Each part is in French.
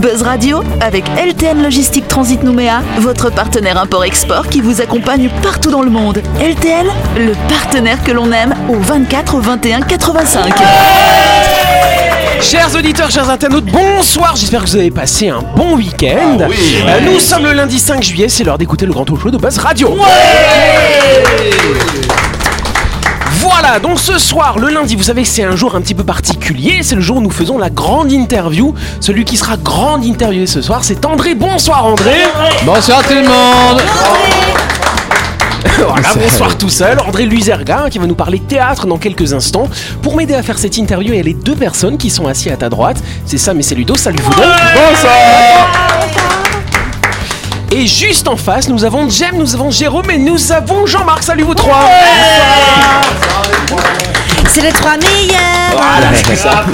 Buzz Radio avec LTN Logistique Transit Nouméa, votre partenaire import-export qui vous accompagne partout dans le monde. LTN, le partenaire que l'on aime au 24 21 85. Chers auditeurs, chers internautes, bonsoir. J'espère que vous avez passé un bon week-end. Ah oui. Euh, nous sommes le lundi 5 juillet, c'est l'heure d'écouter le grand talk show de Buzz Radio. Voilà, donc ce soir, le lundi, vous savez que c'est un jour un petit peu particulier. C'est le jour où nous faisons la grande interview. Celui qui sera grande interviewé ce soir, c'est André. Bonsoir André. Bonsoir tout le monde Voilà, bonsoir tout seul. André Luzerga qui va nous parler théâtre dans quelques instants. Pour m'aider à faire cette interview, il y a les deux personnes qui sont assises à ta droite. C'est Sam et c'est Ludo. Salut vous deux. Et juste en face, nous avons Jem, nous avons Jérôme et nous avons Jean-Marc. Salut vous trois. C'est les trois meilleurs Voilà, c'est ça.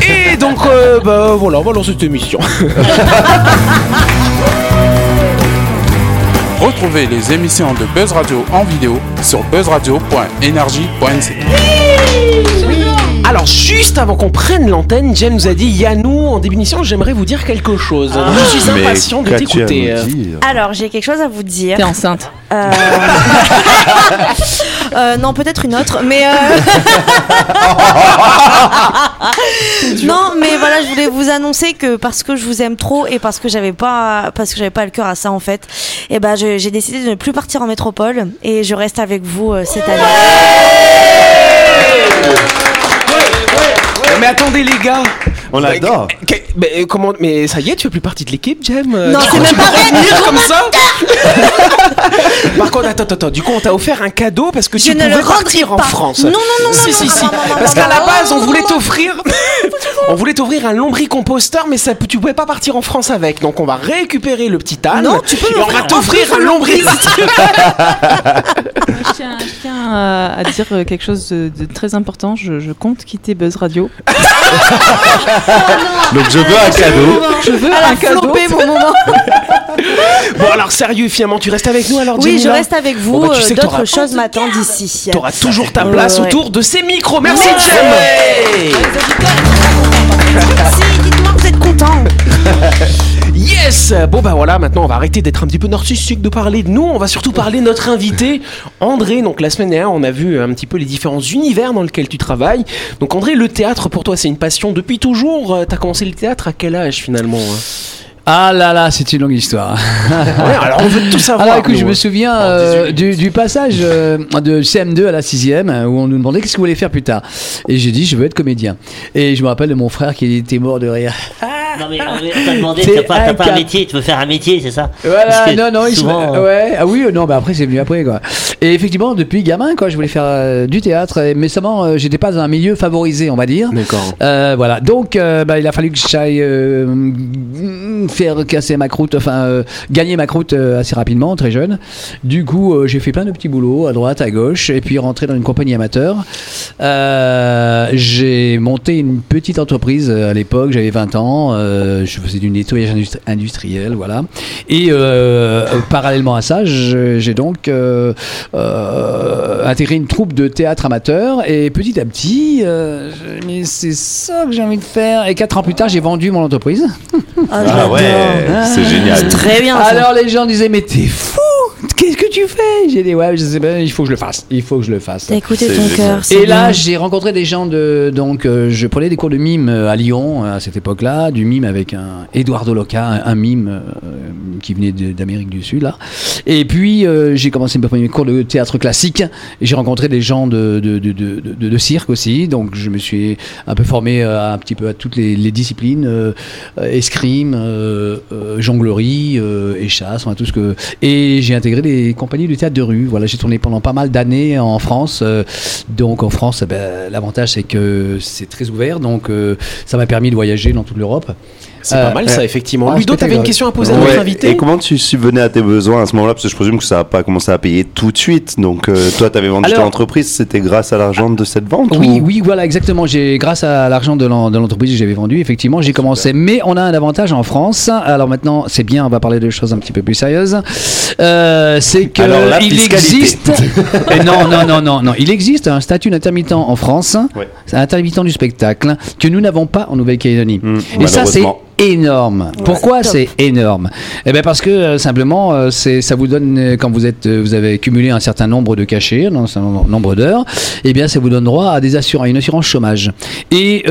Et donc, euh, bah, voilà, on va lancer cette émission. Retrouvez les émissions de Buzz Radio en vidéo sur buzzradio.energie.nc. Alors, juste avant qu'on prenne l'antenne, Jem nous a dit Yannou, en début d'émission, j'aimerais vous dire quelque chose. Je suis impatient de t'écouter. Alors, j'ai quelque chose à vous dire. T'es enceinte. Euh, euh, non, peut-être une autre, mais. euh, non, mais voilà, je voulais vous annoncer que parce que je vous aime trop et parce que j'avais pas, parce que j'avais pas le cœur à ça en fait, et ben je- j'ai décidé de ne plus partir en métropole et je reste avec vous euh, cette année. Mais attendez, les gars. On adore. Mais, euh, comment Mais ça y est, tu fais plus partie de l'équipe, Jem Euh, Non, tu c'est même pas revenir comme ça Par contre, attends, attends, attends. Du coup, on t'a offert un cadeau parce que Je tu ne pouvais le rendrai partir en pas. France. Non, non, non, non, Si, non, si, non, si. non, non, non, Parce qu'à la base, on voulait t'offrir. On voulait t'offrir un lombricomposteur, mais ça, tu pouvais pas partir en France avec. Donc, on va récupérer le petit âne. Non, tu peux Et on va t'offrir un lombric. Je tiens, je tiens à, à dire euh, quelque chose de, de très important. Je, je compte quitter Buzz Radio. Donc je veux un cadeau. Je veux un cadeau. mon moment. Bon, alors, sérieux, finalement, tu restes avec nous alors, Oui, je reste avec vous. Bon, bah, tu euh, sais que t'auras- D'autres choses m'attendent ici. T'auras toujours ta place ouais. autour de ces micros. Merci, Merci. Jem. Si, dites-moi que vous êtes content. Yes Bon bah voilà, maintenant on va arrêter d'être un petit peu narcissique de parler de nous, on va surtout parler de notre invité, André. Donc la semaine dernière, on a vu un petit peu les différents univers dans lesquels tu travailles. Donc André, le théâtre pour toi c'est une passion depuis toujours. Euh, T'as commencé le théâtre à quel âge finalement hein? Ah là là, c'est une longue histoire. Ouais, Alors on veut tout savoir. Alors écoute, nous, je me hein. souviens euh, du, du passage euh, de CM2 à la 6ème euh, où on nous demandait qu'est-ce que vous voulez faire plus tard. Et j'ai dit, je veux être comédien. Et je me rappelle de mon frère qui était mort de rire. Non mais on t'a demandé, t'as pas, t'as pas un métier, tu veux faire un métier, c'est ça? Voilà, non, non, il se- souvent, euh, ouais, ah oui, euh, non, bah après c'est venu après quoi. Et effectivement, depuis gamin, quoi, je voulais faire euh, du théâtre, et- mais seulement euh, j'étais pas dans un milieu favorisé, on va dire. D'accord. Euh, voilà, donc euh, bah, il a fallu que j'aille faire casser ma croûte, enfin euh, gagner ma croûte euh, assez rapidement, très jeune. Du coup, euh, j'ai fait plein de petits boulots à droite, à gauche, et puis rentré dans une compagnie amateur. Euh, j'ai monté une petite entreprise à l'époque, j'avais 20 ans, euh, je faisais du nettoyage industri- industriel, voilà. Et euh, euh, parallèlement à ça, j'ai donc euh, euh, intégré une troupe de théâtre amateur, et petit à petit, euh, mais c'est ça que j'ai envie de faire. Et quatre ans plus tard, j'ai vendu mon entreprise. Ah, Ah ouais, c'est génial. C'est très bien. ça. Alors les gens disaient mais t'es fou Qu'est-ce que tu fais? J'ai dit ouais je sais pas il faut que je le fasse il faut que je le fasse. T'as écouté ton cœur. et là j'ai rencontré des gens de donc euh, je prenais des cours de mime euh, à Lyon à cette époque-là du mime avec un Eduardo Loca un, un mime euh, qui venait d'Amérique du Sud là. Et puis euh, j'ai commencé mes premiers cours de théâtre classique. J'ai rencontré des gens de de, de, de, de- de cirque aussi. Donc je me suis un peu formé euh, un petit peu à toutes les, les disciplines escrime euh, euh, jonglerie euh, et chasse enfin, tout ce que et j'ai intégré des compagnies de théâtre de rue. Voilà j'ai tourné pendant pas mal d'années en France euh, donc en France eh ben, l'avantage c'est que c'est très ouvert donc euh, ça m'a permis de voyager dans toute l'Europe C'est Euh, pas mal ça effectivement. ah, Ludo, t'avais une question à poser à notre invité Et comment tu subvenais à tes besoins à ce moment-là? Parce que je présume que ça n'a pas commencé à payer tout de suite. Donc euh, toi, tu avais vendu Alors- ton entreprise, c'était grâce à l'argent de cette vente Oui, ou- oui, voilà, exactement. J'ai, grâce à l'argent de l'en- de l'entreprise que j'avais vendue, effectivement, j'ai commencé. Mais on a un avantage en France. Alors maintenant, c'est bien, on va parler de choses un petit peu plus sérieuses. Euh, c'est que Alors, la il fiscalité. existe. Eh non, non, non, non, non. Il existe un statut d'intermittent en France. Ouais. C'est un intermittent du spectacle que nous n'avons pas en Nouvelle-Calédonie. Hmm, Et ça, c'est énorme. Pourquoi c'est énorme Eh bien parce que euh, simplement, euh, c'est ça vous donne euh, quand vous êtes, vous avez cumulé un certain nombre de cachets, un certain nombre d'heures, eh bien ça vous donne droit à des assurances, à une assurance chômage. Et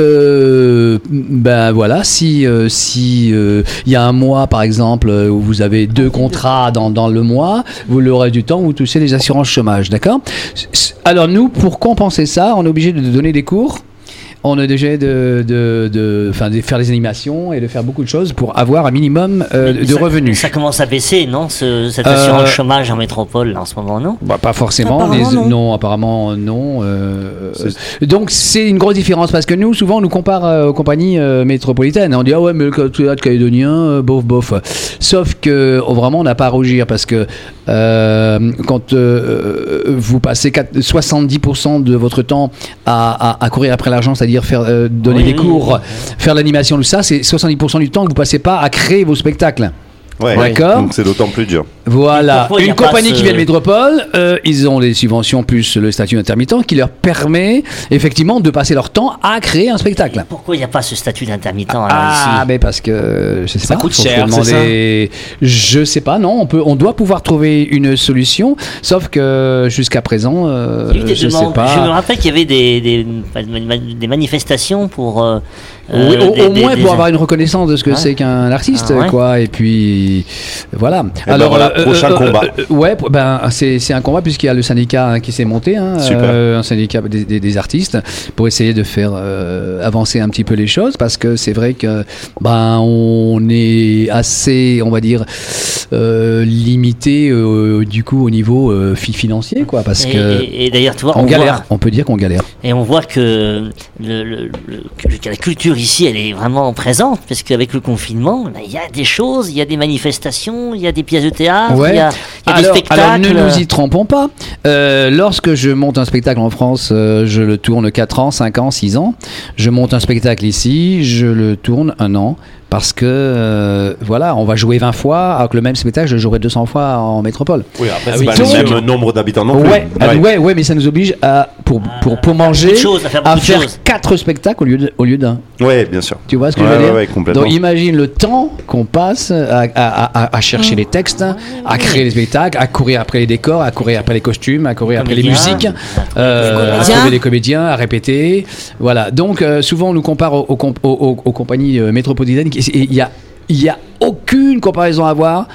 ben voilà, si si il y a un mois par exemple où vous avez deux contrats dans, dans le mois, vous reste du temps vous touchez les assurances chômage, d'accord? Alors nous, pour compenser ça, on est obligé de donner des cours. On est obligé de, de, de, enfin, de faire des animations et de faire beaucoup de choses pour avoir un minimum euh, Mais de ça- revenus. Ça commence à baisser, non ce, Cette Euh, assurance chômage en métropole, en ce moment, non? Bah, pas forcément. Apparemment, les- non. apparemment non. euh, donc c'est une grosse différence parce que nous souvent on nous compare euh, aux compagnies euh, métropolitaines. On dit ah ouais mais le théâtre calédonien euh, bof bof. Sauf que oh, vraiment on n'a pas à rougir parce que euh, quand euh, vous passez quatre- 70% de votre temps à, à- à courir après l'argent, c'est-à-dire faire euh, donner Oui, des cours, oui. faire l'animation, tout ça, c'est 70% du temps que vous passez pas à créer vos spectacles. Ouais, D'accord. Donc c'est d'autant plus dur. Voilà, une compagnie ce- qui vient de métropole, euh, ils ont des subventions plus le statut intermittent qui leur permet effectivement de passer leur temps à créer un spectacle. Pourquoi il n'y a pas ce statut d'intermittent alors, Ah, ici mais parce que je sais Ça pas, coûte cher, demander- Je sais pas, non, on peut, on doit pouvoir trouver une solution, sauf que jusqu'à présent, euh, je sais demandes. pas. Je me rappelle qu'il y avait des, des, des manifestations pour. euh, Oui, au, des- au des- moins pour avoir une reconnaissance de ce que Ouais. c'est qu'un artiste, Ah ouais. quoi. Et puis voilà. ben voilà, prochain combat. euh, ouais, ben c'est c'est un combat puisqu'il y a le syndicat hein, qui s'est monté, hein, euh, un syndicat des, des- des artistes, pour essayer de faire euh, avancer un petit peu les choses, parce que c'est vrai que ben on est assez, on va dire, euh, limité euh, du coup au niveau euh, fi- financier, quoi, parce Et, que et- et d'ailleurs, tu vois, on on galère. voit, On peut dire qu'on galère. et on voit que, le, le- le- que la culture ici, elle est vraiment présente, parce qu'avec le confinement, il y a des choses, il y a des manifestations, il y a des pièces de théâtre, Ouais. il y a, il y a des alors, spectacles. alors, ne nous y trompons pas. Euh, lorsque je monte un spectacle en France, euh, je le tourne 4 ans, 5 ans, 6 ans. Je monte un spectacle ici, je le tourne un an. Parce que, euh, voilà, on va jouer 20 fois, alors que le même spectacle, je le jouerai 200 fois en métropole. Oui, après, Ah c'est oui, pas donc- le même nombre d'habitants non plus. Ouais, euh, ouais, ouais, mais ça nous oblige à, pour, pour, pour manger, de choses, à faire de faire. 4 spectacles au lieu de- au lieu d'un. Ouais, bien sûr. Tu vois ce que Ouais, je veux ouais, dire ouais, complètement. Donc imagine le temps qu'on passe à, à- à- à chercher les textes, à créer les spectacles, à courir après les décors, à courir après les costumes, à courir après les musiques, euh, Les à trouver des comédiens, à répéter. Voilà. Donc euh, souvent on nous compare aux, aux aux- aux- aux compagnies métropolitaines. qui- Il y a, il y a aucune comparaison à avoir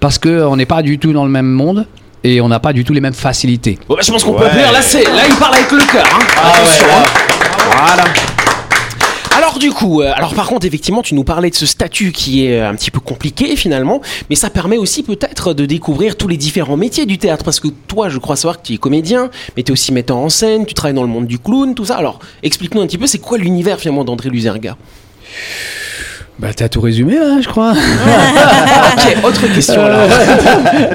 parce qu'on n'est pas du tout dans le même monde. Et on n'a pas du tout les mêmes facilités. Bon, bah, je pense qu'on peut applaudir. Là, c'est, là, il parle avec le cœur. Hein. Attention. hein. Voilà. Alors du coup, euh, alors par contre, effectivement, tu nous parlais de ce statut qui est euh, un petit peu compliqué finalement, mais ça permet aussi peut-être de découvrir tous les différents métiers du théâtre, parce que toi, je crois savoir que tu es comédien, mais tu es aussi metteur en scène, tu travailles dans le monde du clown, tout ça. Alors, explique-nous un petit peu, c'est quoi l'univers finalement d'André Luzerga Bah t'as tout résumé là, je crois. Ok, autre question là.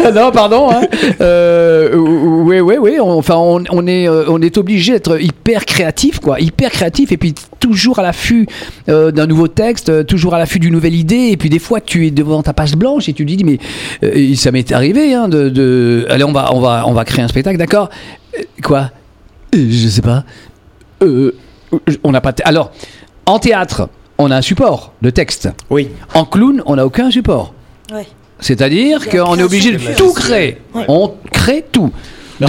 Euh, non, pardon. Hein. Euh, oui, oui, oui. Enfin, on, on est, euh, on est obligé d'être hyper créatif, quoi. Hyper créatif, et puis toujours à l'affût euh, d'un nouveau texte, toujours à l'affût d'une nouvelle idée. Et puis des fois, tu es devant ta page blanche et tu te dis, mais euh, ça m'est arrivé, hein, de, de- allez, on va, on va, on va créer un spectacle, d'accord Quoi? Je sais pas. On n'a pas. Alors, en théâtre, on a un support de texte. Oui. En clown, on n'a aucun support. Ouais. C'est-à-dire qu'on est obligé de tout créer. Ouais. On crée tout.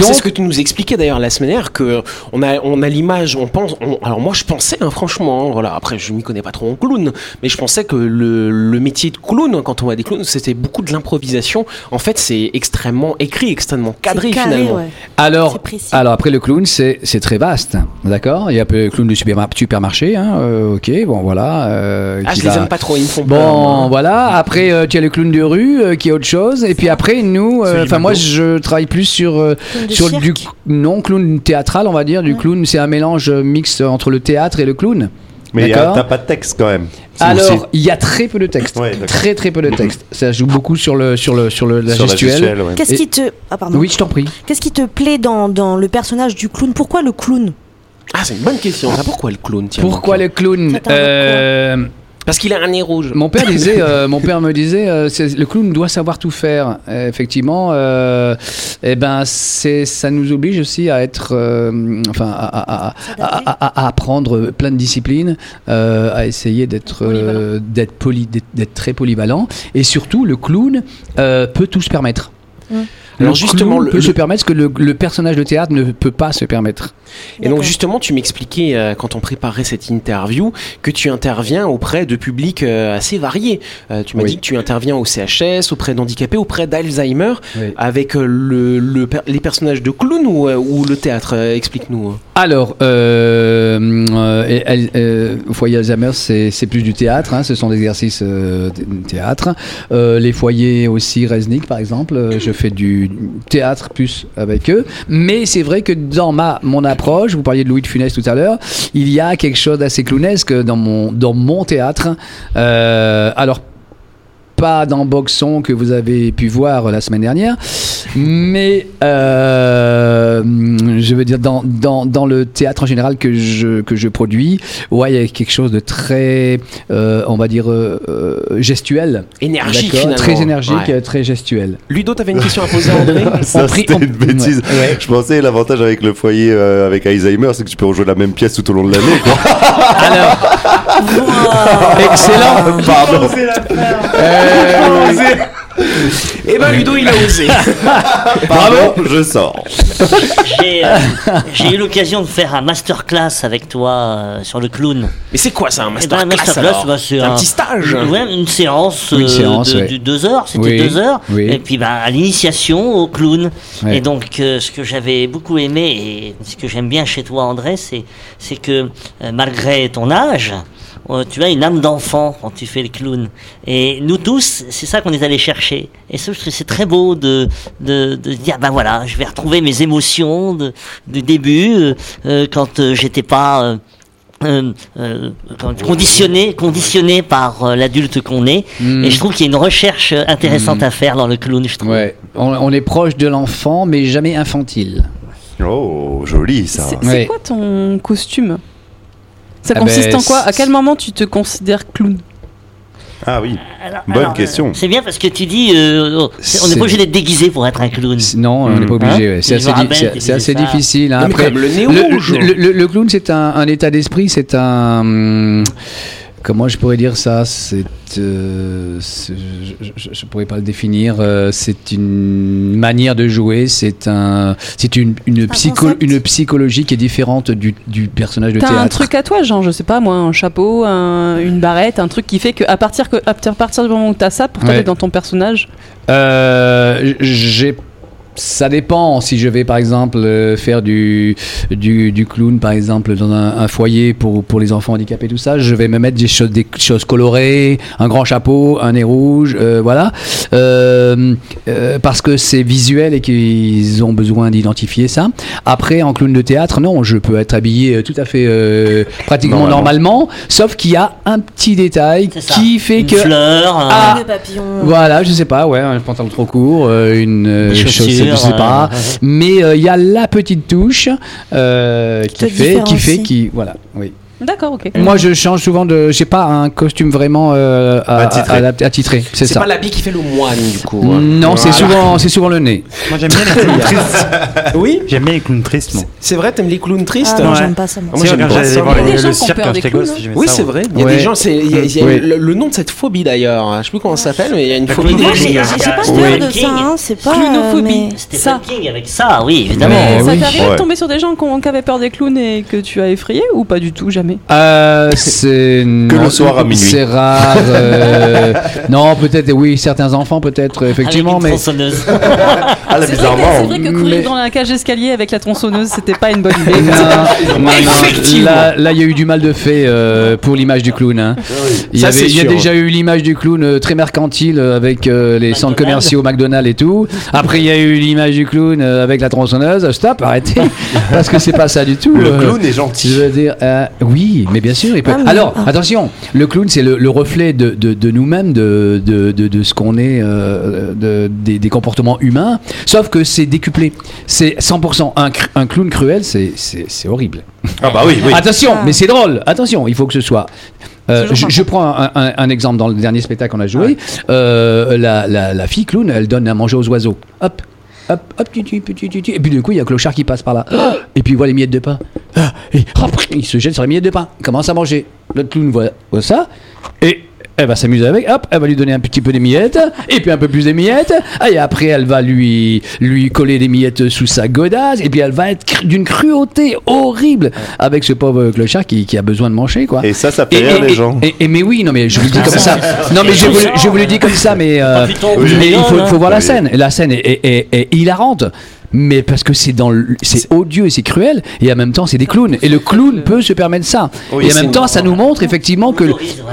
C'est ce que tu nous expliquais d'ailleurs la semaine dernière que on a on a l'image, on pense. on- alors moi je pensais hein, franchement, hein, voilà. Après je m'y connais pas trop en clown, mais je pensais que le, le métier de clown, quand on voit des clowns, c'était beaucoup de l'improvisation. En fait c'est extrêmement écrit, extrêmement cadré, carré, finalement. ouais. Alors, alors après le clown, c'est c'est très vaste, d'accord? Il y a le clown du supermar- supermarché, hein, euh, ok, bon voilà. euh, Ah je les va- aime pas trop, ils me font. Bon, voilà. Après, euh, tu as le clown de rue euh, qui est autre chose. Et puis après, nous, euh, enfin moi, je travaille plus sur euh, Clown de sur cirque. du non clown théâtral, on va dire. Du clown, c'est un mélange euh, mix entre le théâtre et le clown. Mais il y a- D'accord. t'as pas de texte quand même. Alors, il y a très peu de texte. Ouais, très très peu de texte. Ça joue beaucoup sur le sur le sur le la sur gestuelle. gestuelle, ouais. Qu'est-ce qui te. Ah, pardon. Oui, je t'en prie. Qu'est-ce qui te plaît dans, dans le personnage du clown? Pourquoi le clown? Ah c'est une bonne question. Ah, pourquoi le clown tiens, Pourquoi le clown? Euh, Parce qu'il a un nez rouge. Mon père disait, euh, mon père me disait, euh, c'est- le clown doit savoir tout faire. Euh, effectivement, euh, eh ben, c'est, ça nous oblige aussi à être, euh, enfin, à, à- à- à- à- à apprendre plein de disciplines, euh, à essayer d'être, d'être poli, d'être, d'être très polyvalent. Et surtout, le clown euh, peut tout se permettre. Alors le justement, le- peut le- se permettre ce que le, le personnage de théâtre ne peut pas se permettre. Et donc justement, tu m'expliquais euh, quand on préparait cette interview que tu interviens auprès de publics euh, assez variés. Euh, tu m'as Oui. dit que tu interviens au CHS, auprès d'handicapés, auprès d'Alzheimer, Oui. avec le, les personnages de clown ou, ou le théâtre. Explique-nous. Alors, euh, euh, euh, foyer Alzheimer, c'est plus du théâtre, hein, ce sont des exercices euh, de théâtre. Les foyers aussi, Resnick par exemple, je fais du théâtre plus avec eux. Mais c'est vrai que dans ma, mon approche, vous parliez de Louis de Funès tout à l'heure, il y a quelque chose d'assez clownesque dans mon, dans mon théâtre. Alors, pas dans Boxon que vous avez pu voir la semaine dernière, mais je veux dire dans, dans, dans le théâtre en général que je, que je produis, ouais, il y a quelque chose de très, euh, on va dire, euh, euh, gestuel. Énergique finalement. Très énergique, Ouais. euh, très gestuel. Ludo, t'avais une question à poser à André Ça, c'était on- une bêtise. Ouais, ouais. Je pensais l'avantage avec le foyer euh, avec Alzheimer, c'est que tu peux rejouer la même pièce tout au long de l'année. quoi. Excellent. Pardon. Eh ben Ludo, il a osé. Pardon, je sors. J'ai euh, j'ai eu l'occasion de faire un masterclass avec toi euh, sur le clown. Mais c'est quoi ça, un Eh ben, un masterclass masterclass, alors bah, c'est un, petit stage. Ouais, une séance, Une euh, séance, de, ouais. de deux heures, c'était Oui, deux heures. oui. Et puis bah, à l'initiation au clown. Ouais. Et donc euh, ce que j'avais beaucoup aimé et ce que j'aime bien chez toi André, c'est c'est que euh, malgré ton âge, euh, tu as une âme d'enfant quand tu fais le clown. Et nous tous, c'est ça qu'on est allé chercher. Et ça, je trouve que c'est très beau de, de, de dire, ben voilà, je vais retrouver mes émotions de, du début, euh, euh, quand euh, j'étais pas... euh, euh, euh, conditionné, conditionné par euh, l'adulte qu'on est. Et je trouve qu'il y a une recherche euh, intéressante à faire dans le clown, je trouve. Ouais. On, on est proche de l'enfant, mais jamais infantile. Oh, joli ça. C'est c'est Ouais. quoi ton costume? Ça Ah consiste ben, en quoi? À quel moment tu te considères clown? Ah oui. Alors- Bonne alors, question. euh, C'est bien parce que tu dis, euh, on n'est pas obligé d'être déguisé pour être un clown. Non, on n'est pas obligé. Hein ouais. C'est assez, di- difficile. hein. Non, Après, comme le nez le, rouge. le- le- le clown, c'est un, un état d'esprit, c'est un. hum, Comment je pourrais dire ça C'est, euh, je, ne pourrais pas le définir. euh, c'est une manière de jouer. C'est un, c'est une une, psycho- concept. une psychologie qui est différente du, du personnage de théâtre. un truc à toi, genre, je sais pas moi, un chapeau, un- une barrette, un truc qui fait que à partir, que, à partir du moment où t'as ça, pour toi, Ouais. dans ton personnage. Euh, j'ai ça dépend si je vais par exemple euh, faire du, du, du clown par exemple dans un, un foyer pour, pour les enfants handicapés tout ça je vais me mettre des choses, des choses colorées un grand chapeau un nez rouge euh, voilà Euh, euh, parce que c'est visuel et qu'ils ont besoin d'identifier ça après en clown de théâtre non je peux être habillé tout à fait euh, pratiquement Normalement. normalement sauf qu'il y a un petit détail qui fait Une que fleur, un- Ah, papillon. voilà, je sais pas, ouais, un pantalon trop court, euh, une euh, chaussette, je chaussures, sais pas. euh, Mais euh, il y a la petite touche euh, qui fait, qui fait, qui, voilà, oui. D'accord, ok. Moi, je change souvent de, j'ai pas un costume vraiment euh, à, Attitré. à- à- attitré, c'est C'est ça. pas l'habit qui fait le moine du coup. hein. Non, c'est Voilà. souvent, c'est souvent le nez. Moi j'aime bien les clowns tristes. Oui, J'aime bien les clowns tristes, moi. c'est vrai, t'aimes les clowns tristes Ah, Ouais. j'aime pas ça. moi. J'aime quand pas j'allais ça, voir moi. Il y a le, des gens le qui ont cirque peur quand des j'étais clowns, gosse, hein. j'aimais Oui, ça, c'est ouais. vrai. Il y a Ouais. des gens, c'est il y a- il y a Ouais. le, le nom de cette phobie d'ailleurs. Je sais plus comment ça s'appelle, mais il y a une phobie des Moi, J'ai j'ai- clowns. j'ai pas Oui. peur de ça, hein, c'est pas. Clunophobie. euh, mais- Stephen Ça. King avec ça, oui, évidemment. Mais ça oui. t'est arrivé Ouais. de tomber sur des gens qui, ont- qui avaient peur des clowns et que tu as effrayé ou pas du tout, jamais Euh, c'est Que non, le soir à minuit. C'est rare. euh, non, peut-être, oui, certains enfants, peut-être, effectivement, Avec une mais. tronçonneuse. Ah là, C'est vrai, que- vrai que courir mais- dans la cage d'escalier avec la tronçonneuse, c'était pas une bonne idée. Non, non, non, Effectivement. Là, il y a eu du mal de fait euh, pour l'image du clown. hein. Il y, Ça, avait- c'est il y a déjà eu l'image du clown euh, très mercantile euh, avec euh, les centres McDonald's. commerciaux McDonald's et tout. Après, il y a eu l'image du clown euh, avec la tronçonneuse. Stop, arrêtez, parce que c'est pas ça du tout. Le euh. clown est Je gentil. veux dire, euh, oui, mais bien sûr. il peut- Ah, mais- Alors, ah. attention, le clown, c'est le, le reflet de, de- de nous-mêmes, de, de, de- de ce qu'on est, euh, de- des, des comportements humains, sauf que c'est décuplé. C'est 100%. Un, clown cruel, c'est c'est- c'est horrible. Ah bah oui, oui. Attention, Ah. mais c'est drôle. Attention, il faut que ce soit Euh, je, prends un, un- un exemple dans le dernier spectacle qu'on a joué. Euh, la, la- la fille clown, elle donne à manger aux oiseaux. Hop, hop, hop, tu, tu, tu, tu, et puis du coup il y a un clochard qui passe par là. Et puis il voit les miettes de pain. Ah, Et il se jette sur les miettes de pain. Il commence à manger. L'autre clown voit ça et elle va s'amuser avec. Hop, elle va lui donner un petit peu des miettes et puis un peu plus des miettes. Ah, Et après elle va lui lui coller des miettes sous sa godasse et puis elle va être d'une cruauté horrible avec ce pauvre clochard qui, qui a besoin de manger quoi. Et ça, ça fait rire les gens. Et, et- mais oui, non, mais je vous le dis comme ça. Non, mais je vous, je vous le dis comme ça, mais, euh, Ah, mais il faut, faut voir la scène. La scène est, est- est- est hilarante. Mais parce que c'est dans le- c'est odieux et c'est cruel et en même temps c'est des clowns. Et le clown peut se permettre ça. Oui, et en c'est même temps ça nous montre effectivement que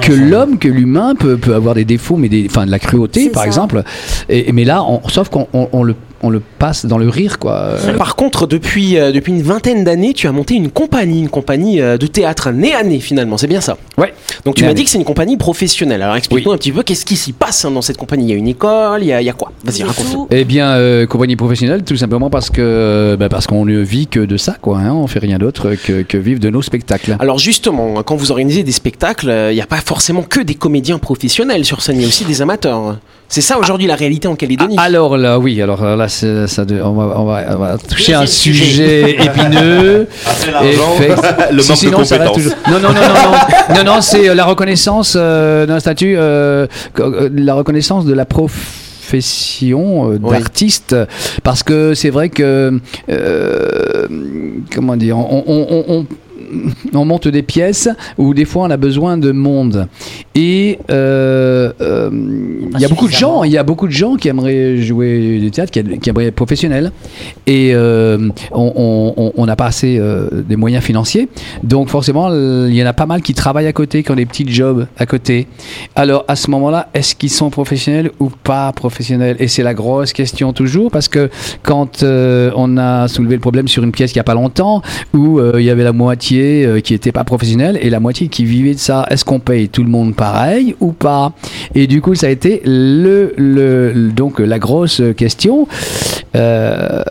que l'homme que l'humain peut, peut avoir des défauts mais des enfin de la cruauté C'est par ça. exemple. Et, mais là on, sauf qu'on on, on le on le passe dans le rire quoi Euh, Par contre, depuis, euh, depuis une vingtaine d'années, tu as monté une compagnie, une compagnie euh, de théâtre nez à nez finalement, c'est bien ça? Ouais Donc tu m'as dit que c'est une compagnie professionnelle. Alors explique-nous un petit peu qu'est-ce qui s'y passe hein, dans cette compagnie. Il y a une école, il y a, il y a quoi? Vas-y, raconte. Eh bien, euh, compagnie professionnelle, tout simplement parce que bah, parce qu'on ne vit que de ça, quoi. Hein, on fait rien d'autre que, que vivre de nos spectacles. Alors justement, quand vous organisez des spectacles, euh, il n'y a pas forcément que des comédiens professionnels sur scène, il y a aussi des amateurs. C'est ça aujourd'hui la réalité en Calédonie. Alors là, oui, alors euh, là, c'est- ça, de- on, va, on, va, on va toucher un sujet. épineux. Le Si, manque de sinon, ça compétences. toujours- Non, non, non, non, non, non, non, c'est euh, la reconnaissance euh, d'un statut, euh, euh, la reconnaissance de la profession euh, Oui. d'artiste, parce que c'est vrai que euh, comment dire, on, on- on- on- on monte des pièces où des fois on a besoin de monde. Et euh, euh, il y a beaucoup de gens il y a beaucoup de gens qui aimeraient jouer du théâtre qui, qui aimeraient être professionnels. Et euh, on- n'a pas assez euh, des moyens financiers. Donc forcément il y en a pas mal qui travaillent à côté qui ont des petits jobs à côté. Alors à ce moment là est-ce qu'ils sont professionnels ou pas professionnels? Et c'est la grosse question toujours parce que quand euh, on a soulevé le problème sur une pièce il n'y a pas longtemps où euh, il y avait la moitié euh, qui n'était pas professionnelle et la moitié qui vivait de ça. Est-ce qu'on paye tout le monde pareil ou pas? Et du coup, ça a été le- le- donc la grosse question. Euh,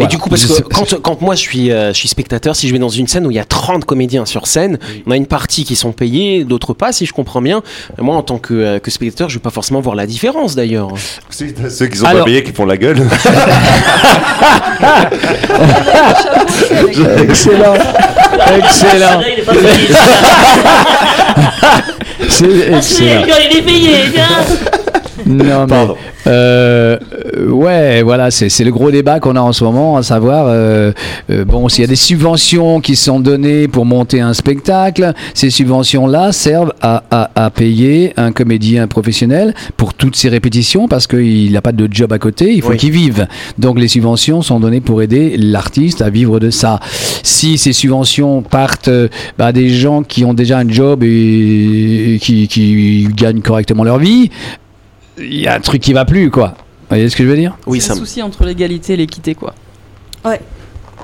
Et du coup, parce que quand, quand moi je suis, euh, je suis spectateur, si je vais dans une scène où il y a 30 comédiens sur scène, on a une partie qui sont payés, d'autres pas, si je comprends bien. Moi, en tant que, euh, que spectateur, je vais pas forcément voir la différence d'ailleurs. C'est Ceux qui sont Alors- pas payés qui font la gueule. Excellent, excellent, est c'est excellent. il est payé, tiens. Non, mais, euh, ouais, voilà, c'est c'est le gros débat qu'on a en ce moment, à savoir, euh, euh, bon, s'il y a des subventions qui sont données pour monter un spectacle, ces subventions-là servent à, à, à payer un comédien professionnel pour toutes ses répétitions parce qu'il n'a pas de job à côté, il faut Oui. qu'il vive. Donc les subventions sont données pour aider l'artiste à vivre de ça. Si ces subventions partent euh, bah, des gens qui ont déjà un job et, et qui, qui gagnent correctement leur vie, il y a un truc qui va plus, quoi. Vous voyez ce que je veux dire Oui, c'est ça. un souci entre l'égalité et l'équité, quoi. Ouais.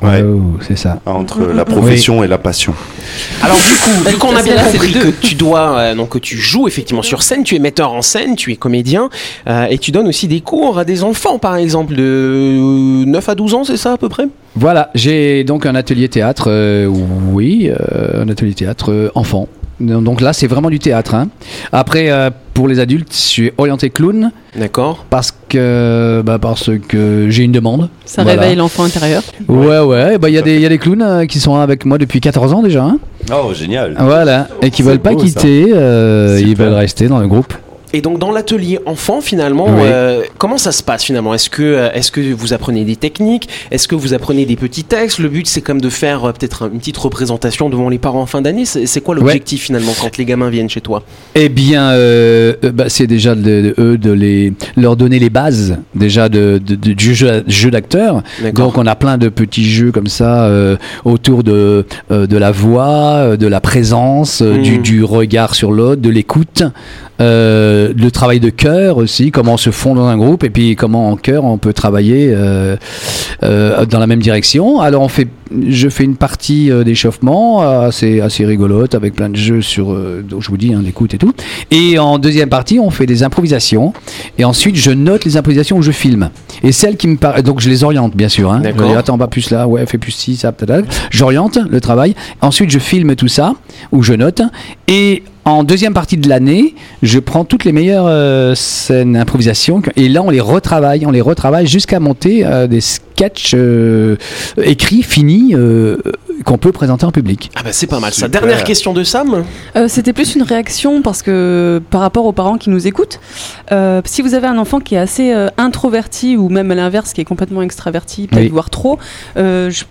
Oh, c'est ça. Entre la profession et la passion. Alors du coup, vu qu'on a bien compris que tu dois, euh, donc que tu joues effectivement sur scène, tu es metteur en scène, tu es comédien, euh, et tu donnes aussi des cours à des enfants, par exemple, de 9 à 12 ans, c'est ça à peu près? Voilà, j'ai donc un atelier théâtre, euh, oui, euh, un atelier théâtre euh, enfant. Donc là, c'est vraiment du théâtre. hein. Après, euh, pour les adultes, je suis orienté clown D'accord. parce que, bah, parce que j'ai une demande. Ça Voilà. réveille l'enfant intérieur. Ouais, ouais, bah, il y, a des- il y a des clowns euh, qui sont avec moi depuis 14 ans déjà. hein. Oh, génial. Voilà, et qui veulent pas beau, quitter, euh, ils veulent rester dans le groupe. Et donc dans l'atelier enfant, finalement, Oui. euh, comment ça se passe finalement? Est-ce que, euh, est-ce que vous apprenez des techniques? Est-ce que vous apprenez des petits textes? Le but, c'est comme de faire euh, peut-être une petite représentation devant les parents en fin d'année. C'est quoi l'objectif finalement quand les gamins viennent chez toi? Eh bien, euh, bah, c'est déjà de, eux de les leur donner les bases déjà de, de- de- du jeu, jeu d'acteur. Donc on a plein de petits jeux comme ça autour de de la voix, de la présence, euh, du, Mm. du regard sur l'autre, de l'écoute. Euh, le travail de cœur aussi, comment on se fond dans un groupe et puis comment en cœur on peut travailler euh, euh, dans la même direction. Alors on fait, je fais une partie d'échauffement assez assez rigolote avec plein de jeux sur, je vous dis, hein, d'écoute et tout. Et en deuxième partie, on fait des improvisations et ensuite je note les improvisations où je filme. Et celles qui me par- donc je les oriente bien sûr. Hein. D'accord. Je dis, attends, va plus là, ouais, fais plus ci, ça, peut-être. J'oriente le travail. Ensuite, je filme tout ça ou je note. Et en deuxième partie de l'année, je prends toutes les meilleures euh, scènes improvisation et là on les retravaille, on les retravaille jusqu'à monter euh, des sketchs euh, écrits, finis, euh, qu'on peut présenter en public. Ah bah c'est pas mal ça. Super. Dernière question de Sam. Euh, C'était plus une réaction parce que par rapport aux parents qui nous écoutent, euh, si vous avez un enfant qui est assez euh, introverti ou même à l'inverse qui est complètement extraverti, peut-être Oui. voire trop, euh, je-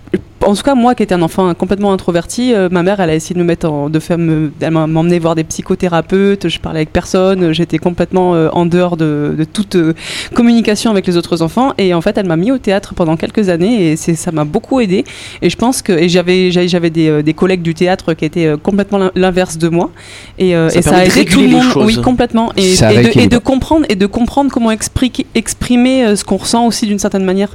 en tout cas moi qui étais un enfant complètement introverti, euh, ma mère elle a essayé de me mettre en, de faire me, elle m'a- m'emmener voir des psychothérapeutes, je parlais avec personne, j'étais complètement euh, en dehors de, de toute euh, communication avec les autres enfants. Et en fait elle m'a mis au théâtre pendant quelques années et c'est ça m'a beaucoup aidé. Et je pense que et j'avais j'avais des, des collègues du théâtre qui étaient complètement l'in- l'inverse de moi. Et, Ça et ça permet a aidé tout le monde oui complètement. Et, et de, et de comprendre et de comprendre comment exprimer euh, ce qu'on ressent aussi d'une certaine manière.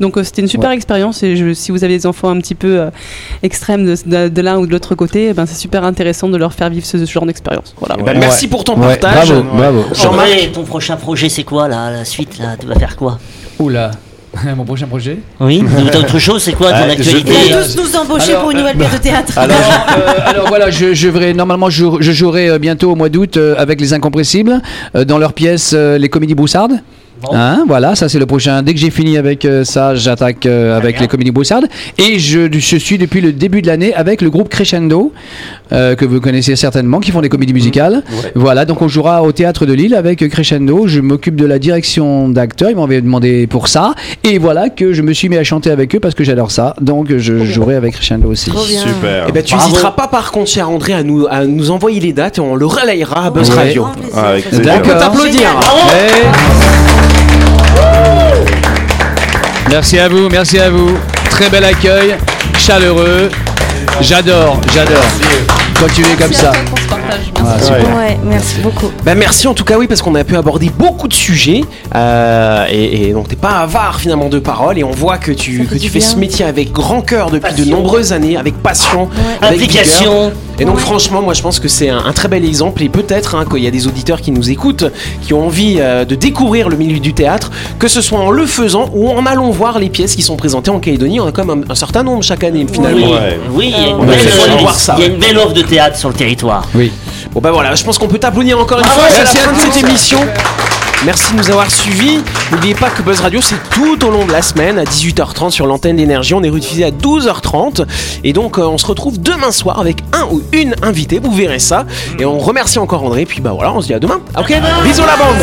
Donc c'était une super expérience et je- si vous avez des enfants un petit peu euh, extrêmes de, de- de l'un ou de l'autre côté eh ben c'est super intéressant de leur faire vivre ce, ce genre d'expérience voilà Eh ben, Merci pour ton Ouais, partage. bravo, bravo. Jean-Marc. Ton prochain projet, c'est quoi là La suite, là Tu vas faire quoi? Oula, mon prochain projet? Oui T'as autre chose C'est quoi ton Ah, actualité? va tous nous embaucher Alors, pour une euh, nouvelle pièce de théâtre. Alors, euh, alors voilà, je, je normalement je, je jouerai euh, bientôt au mois d'août euh, avec les Incompressibles euh, dans leur pièce euh, Les Comédies Broussardes. Hein, voilà, ça c'est le prochain. Dès que j'ai fini avec euh, ça, j'attaque euh, avec les Comédies Broussardes. Et je, je suis depuis le début de l'année avec le groupe Crescendo, euh, que vous connaissez certainement, qui font des comédies musicales. Voilà, donc on jouera au théâtre de Lille avec Crescendo. Je m'occupe de la direction d'acteurs. Ils m'avaient demandé pour ça. Et voilà que je me suis mis à chanter avec eux parce que j'adore ça. Donc je jouerai avec Crescendo aussi. Super. Eh ben, tu n'hésiteras pas par contre, cher André, à nous, à nous envoyer les dates et on le relayera à Buzz Ouais. Radio. Ah. D'accord. On peut t'applaudir. Merci à vous, merci à vous. Très bel accueil, chaleureux. J'adore, j'adore. Continuez comme ça. Ah. Ouais, merci beaucoup. Ben merci en tout cas oui parce qu'on a pu aborder beaucoup de sujets euh, et, et donc t'es pas avare finalement de paroles et on voit que tu, que tu fais bien. ce métier avec grand cœur depuis de Passion. nombreuses années avec passion, avec. Implication. Et donc franchement moi je pense que c'est un, un très bel exemple et peut-être hein, qu'il y a des auditeurs qui nous écoutent qui ont envie euh, de découvrir le milieu du théâtre que ce soit en le faisant ou en allant voir les pièces qui sont présentées en Calédonie on a quand même un, un certain nombre chaque année finalement. Oui, Ouais. oui, a une belle- voir ça. il y a une belle offre de théâtre sur le territoire. Oui. Bon bah voilà, je pense qu'on peut t'applaudir encore une Bravo, fois. C'est la merci fin de cette émission. Merci de nous avoir suivis. N'oubliez pas que Buzz Radio, c'est tout au long de la semaine à 18h30 sur l'antenne d'énergie. On est rediffusé à 12h30. Et donc, euh, on se retrouve demain soir avec un ou une invitée. Vous verrez ça. Et on remercie encore André. Puis bah voilà, on se dit à demain. Ok? Bisous la bande